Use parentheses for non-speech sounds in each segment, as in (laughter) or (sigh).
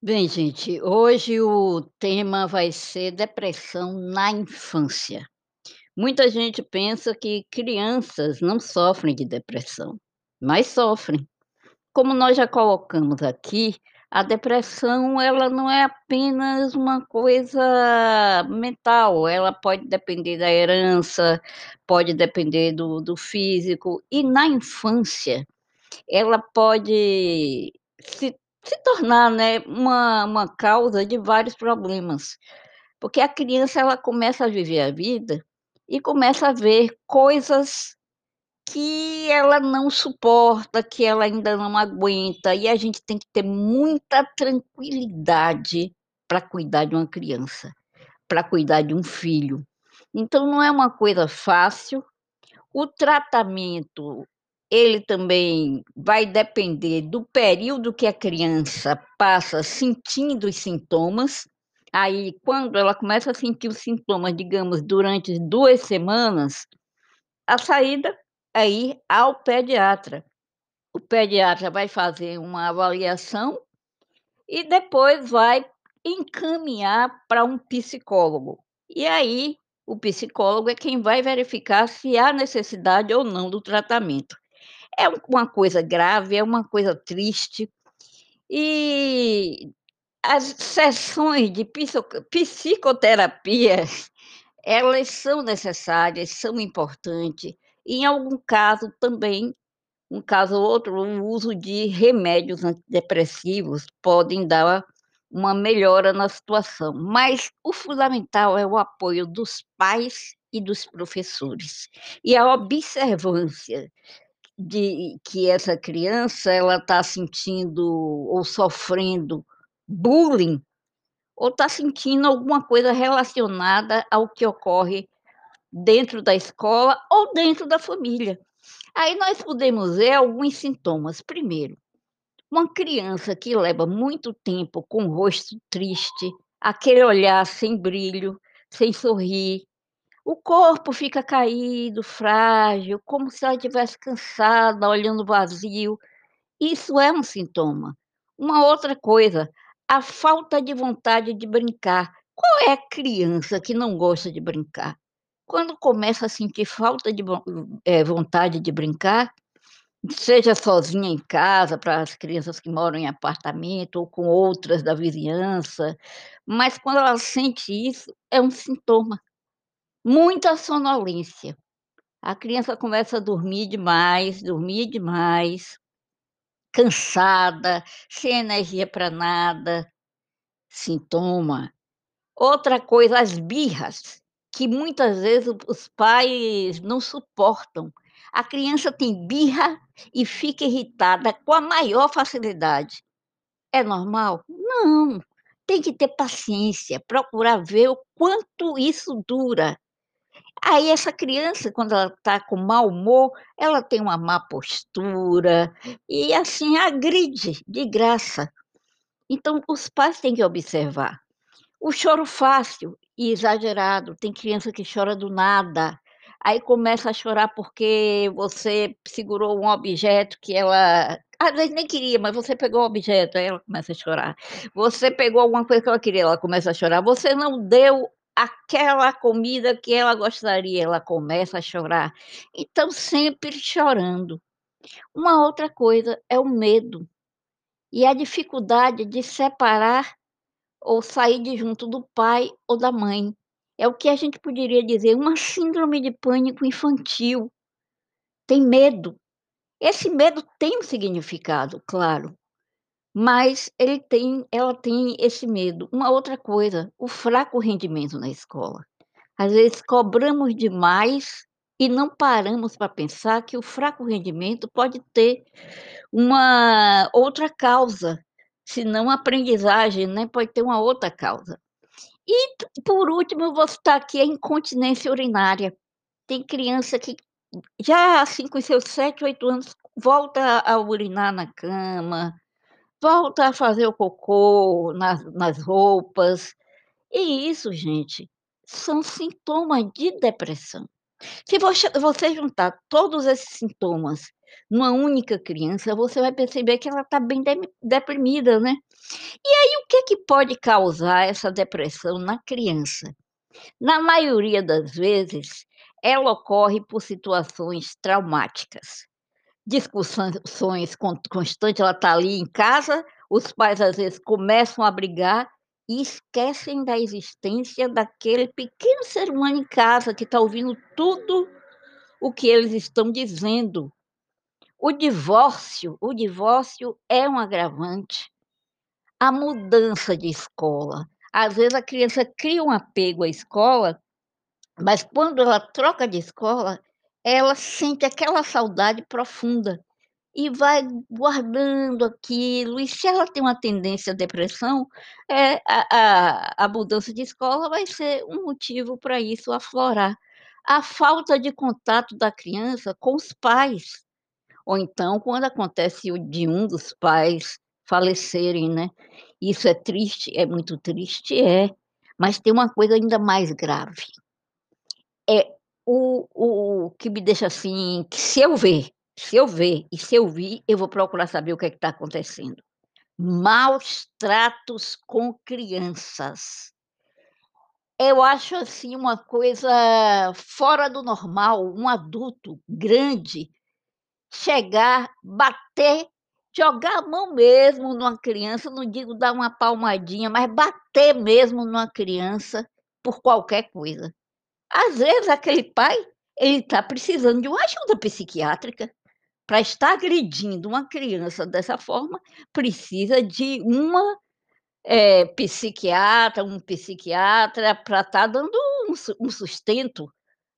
Bem, gente, hoje o tema vai ser depressão na infância. Muita gente pensa que crianças não sofrem de depressão, mas sofrem. Como nós já colocamos aqui, a depressão ela não é apenas uma coisa mental, ela pode depender da herança, pode depender do, do físico, e na infância ela pode se se tornar, né, uma uma causa de vários problemas, porque a criança ela começa a viver a vida e começa a ver coisas que ela não suporta, que ela ainda não aguenta, e a gente tem que ter muita tranquilidade para cuidar de uma criança, para cuidar de um filho. Então não é uma coisa fácil, o tratamento, ele também vai depender do período que a criança passa sentindo os sintomas. Aí, quando ela começa a sentir os sintomas, digamos, durante 2 semanas, a saída é ir ao pediatra. O pediatra vai fazer uma avaliação e depois vai encaminhar para um psicólogo. E aí, o psicólogo é quem vai verificar se há necessidade ou não do tratamento. É um uma coisa grave, é uma coisa triste, e as sessões de psico psicoterapia, (laughs) elas são necessárias, são importantes, em algum caso também, um caso ou outro, o uso de remédios antidepressivos podem dar uma melhora na situação, mas o fundamental é o apoio dos pais e dos professores, e a observância de que essa criança ela está sentindo ou sofrendo bullying, ou está sentindo alguma coisa relacionada ao que ocorre dentro da escola ou dentro da família. Aí nós podemos ver alguns sintomas. Primeiro, uma criança que leva muito tempo com o rosto triste, aquele olhar sem brilho, sem sorrir, o corpo fica caído, frágil, como se ela estivesse cansada, olhando vazio. Isso é um sintoma. Uma outra coisa, a falta de vontade de brincar. Qual é a criança que não gosta de brincar? Quando começa a sentir falta de eh, vontade de brincar, seja sozinha em casa, para as crianças que moram em apartamento ou com outras da vizinhança, mas quando ela sente isso, é um sintoma. Muita sonolência. A criança começa a dormir demais, dormir demais, cansada, sem energia para nada, sintoma. Outra coisa, as birras, que muitas vezes os pais não suportam. A criança tem birra e fica irritada com a maior facilidade. É normal? Não, tem que ter paciência, procurar ver o quanto isso dura. Aí essa criança, quando ela está com mau humor, ela tem uma má postura e, assim, agride de graça. Então os pais têm que observar. O choro fácil e exagerado, tem criança que chora do nada, aí começa a chorar porque você segurou um objeto que ela às vezes nem queria, mas você pegou o objeto, aí ela começa a chorar. Você pegou alguma coisa que ela queria, ela começa a chorar. Você não deu aquela comida que ela gostaria, ela começa a chorar. Então sempre chorando. Uma outra coisa é o medo, e a dificuldade de separar ou sair de junto do pai ou da mãe. É o que a gente poderia dizer uma síndrome de pânico infantil. Tem medo. Esse medo tem um significado, claro, mas ele tem ela tem esse medo. Uma outra coisa, o fraco rendimento na escola. Às vezes cobramos demais e não paramos para pensar que o fraco rendimento pode ter uma outra causa, se não aprendizagem, né, pode ter uma outra causa. E por último eu vou citar aqui a incontinência urinária. Tem criança que já, assim, com seus 7, 8 anos, volta a urinar na cama, volta a fazer o cocô nas nas roupas, e isso gente, são sintomas de depressão. Se você juntar todos esses sintomas numa única criança, você vai perceber que ela está bem de deprimida, né. E aí o que que pode causar essa depressão na criança? Na maioria das vezes, ela ocorre por situações traumáticas, discussões constantes, ela está ali em casa, os pais às vezes começam a brigar e esquecem da existência daquele pequeno ser humano em casa que está ouvindo tudo o que eles estão dizendo. O divórcio o divórcio é um agravante. A mudança de escola, às vezes a criança cria um apego à escola, mas quando ela troca de escola, ela sente aquela saudade profunda e vai guardando aquilo, e se ela tem uma tendência à depressão, é a a a mudança de escola vai ser um motivo para isso aflorar. A falta de contato da criança com os pais, ou então quando acontece de um dos pais falecerem, né. Isso é triste, é muito triste? É, mas tem uma coisa ainda mais grave. É o o que me deixa assim, que se eu ver se eu ver e se eu vir, eu vou procurar saber o que é está acontecendo. Maus tratos com crianças. Eu acho, assim, uma coisa fora do normal, um adulto grande chegar, bater, jogar a mão mesmo numa criança, não digo dar uma palmadinha, mas bater mesmo numa criança por qualquer coisa. Às vezes aquele pai, ele está precisando de uma ajuda psiquiátrica. Para estar agredindo uma criança dessa forma, precisa de uma, eh, psiquiatra, um psiquiatra para estar dando um um sustento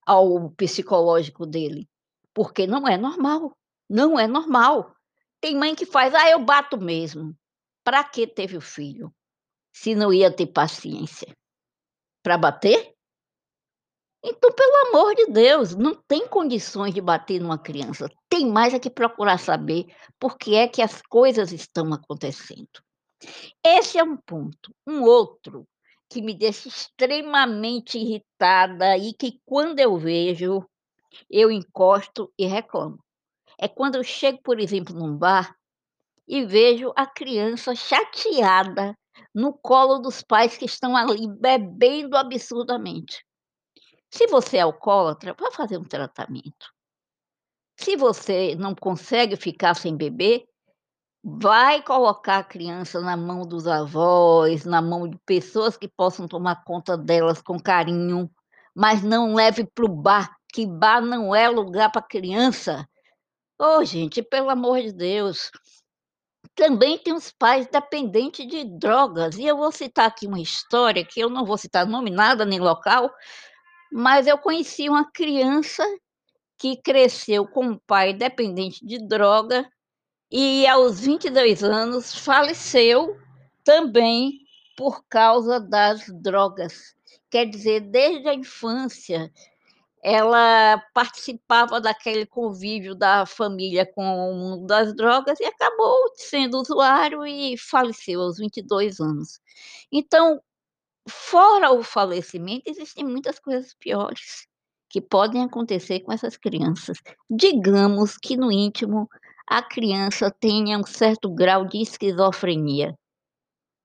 ao psicológico dele, porque não é normal, não é normal. Tem mãe que faz: "Ah, eu bato mesmo". Para que teve o filho, se não ia ter paciência? Para bater? Então, pelo amor de Deus, não tem condições de bater numa criança, tem mais é que procurar saber por que é que as coisas estão acontecendo. Esse é um ponto. Um outro, que me deixa extremamente irritada e que quando eu vejo, eu encosto e reclamo. É quando eu chego, por exemplo, num bar e vejo a criança chateada no colo dos pais que estão ali bebendo absurdamente. Se você é alcoólatra, vá fazer um tratamento. Se você não consegue ficar sem beber, vai colocar a criança na mão dos avós, na mão de pessoas que possam tomar conta delas com carinho, mas não leve para o bar, que bar não é lugar para criança. Ô gente, pelo amor de Deus. Também tem os pais dependentes de drogas, e eu vou citar aqui uma história, que eu não vou citar nome, nada, nem local, mas eu conheci uma criança que cresceu com um pai dependente de droga e aos 22 anos faleceu também por causa das drogas. Quer dizer, desde a infância, ela participava daquele convívio da família com o mundo das drogas e acabou sendo usuário e faleceu aos 22 anos. Então, fora o falecimento, existem muitas coisas piores que podem acontecer com essas crianças. Digamos que no íntimo a criança tenha um certo grau de esquizofrenia.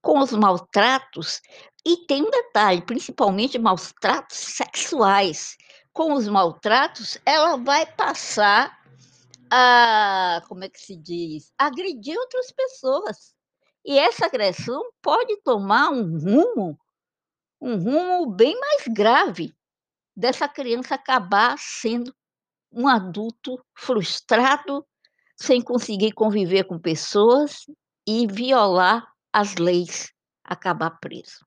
Com os maltratos e tem um detalhe, principalmente maus tratos sexuais. Com os maltratos, ela vai passar a como é que se diz? Agredir outras pessoas. E essa agressão pode tomar um rumo um rumo bem mais grave dessa criança acabar sendo um adulto frustrado, sem conseguir conviver com pessoas e violar as leis, acabar preso.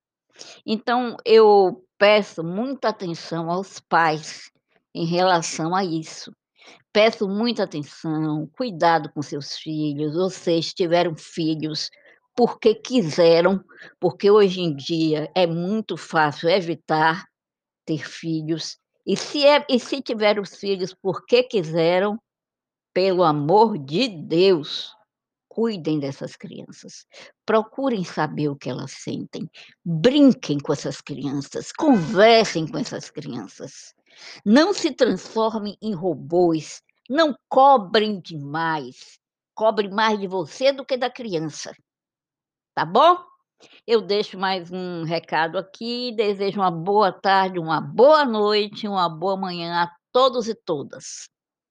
Então eu peço muita atenção aos pais em relação a isso. Peço muita atenção, cuidado com seus filhos, vocês tiveram filhos porque quiseram, porque hoje em dia é muito fácil evitar ter filhos, e se é e se tiver os filhos porque quiseram, pelo amor de Deus, cuidem dessas crianças, procurem saber o que elas sentem, brinquem com essas crianças, conversem com essas crianças, não se transformem em robôs Não cobrem demais, cobre mais de você do que da criança, tá bom? Eu deixo mais um recado aqui, desejo uma boa tarde, uma boa noite, uma boa manhã a todos e todas.